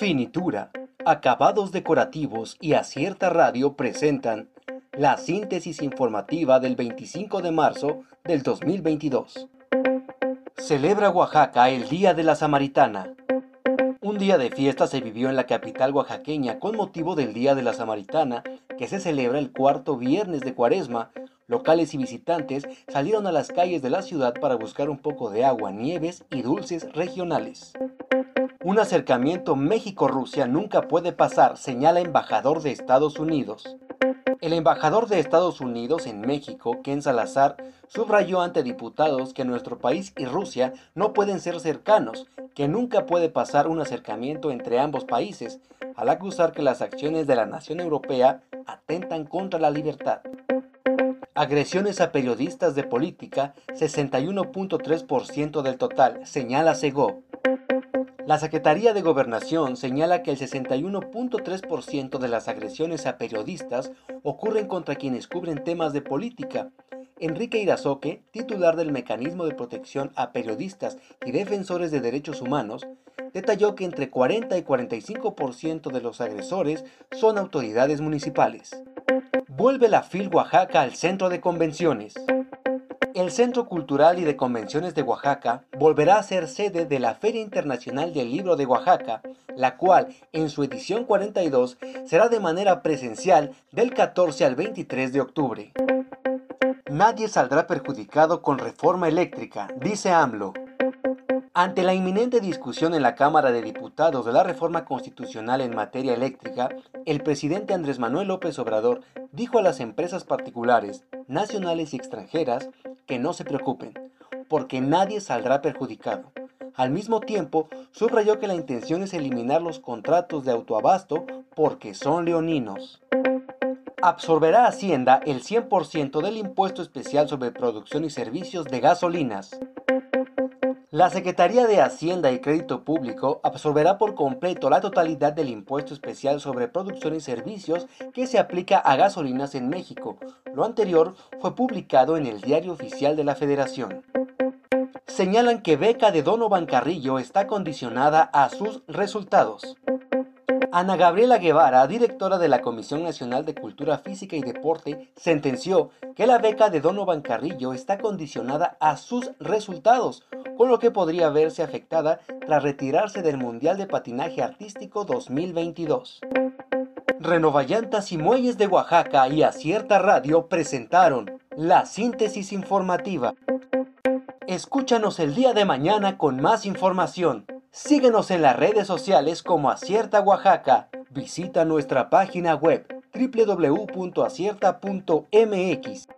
Finitura, acabados decorativos y acierta radio presentan la síntesis informativa del 25 de marzo del 2022. Celebra Oaxaca el Día de la Samaritana. Un día de fiesta se vivió en la capital oaxaqueña con motivo del Día de la Samaritana, que se celebra el cuarto viernes de Cuaresma. Locales y visitantes salieron a las calles de la ciudad para buscar un poco de agua, nieves y dulces regionales. Un acercamiento México-Rusia nunca puede pasar, señala embajador de Estados Unidos. El embajador de Estados Unidos en México, Ken Salazar, subrayó ante diputados que nuestro país y Rusia no pueden ser cercanos, que nunca puede pasar un acercamiento entre ambos países, al acusar que las acciones de la nación europea atentan contra la libertad. Agresiones a periodistas de política, 61.3% del total, señala Segov. La Secretaría de Gobernación señala que el 61.3% de las agresiones a periodistas ocurren contra quienes cubren temas de política. Enrique Irazoque, titular del Mecanismo de Protección a Periodistas y Defensores de Derechos Humanos, detalló que entre 40 y 45% de los agresores son autoridades municipales. Vuelve la FIL Oaxaca al centro de convenciones. El Centro Cultural y de Convenciones de Oaxaca volverá a ser sede de la Feria Internacional del Libro de Oaxaca, la cual, en su edición 42, será de manera presencial del 14 al 23 de octubre. Nadie saldrá perjudicado con reforma eléctrica, dice AMLO. Ante la inminente discusión en la Cámara de Diputados de la reforma constitucional en materia eléctrica, el presidente Andrés Manuel López Obrador dijo a las empresas particulares, nacionales y extranjeras que no se preocupen, porque nadie saldrá perjudicado. Al mismo tiempo, subrayó que la intención es eliminar los contratos de autoabasto porque son leoninos. Absorberá Hacienda el 100% del impuesto especial sobre producción y servicios de gasolinas. La Secretaría de Hacienda y Crédito Público absorberá por completo la totalidad del impuesto especial sobre producción y servicios que se aplica a gasolinas en México. Lo anterior fue publicado en el Diario Oficial de la Federación. Señalan que beca de Donovan Carrillo está condicionada a sus resultados. Ana Gabriela Guevara, directora de la Comisión Nacional de Cultura Física y Deporte, sentenció que la beca de Donovan Carrillo está condicionada a sus resultados, con lo que podría verse afectada tras retirarse del Mundial de Patinaje Artístico 2022. Renovallantas y Muelles de Oaxaca y Acierta Radio presentaron la síntesis informativa. Escúchanos el día de mañana con más información. Síguenos en las redes sociales como Acierta Oaxaca. Visita nuestra página web www.acierta.mx.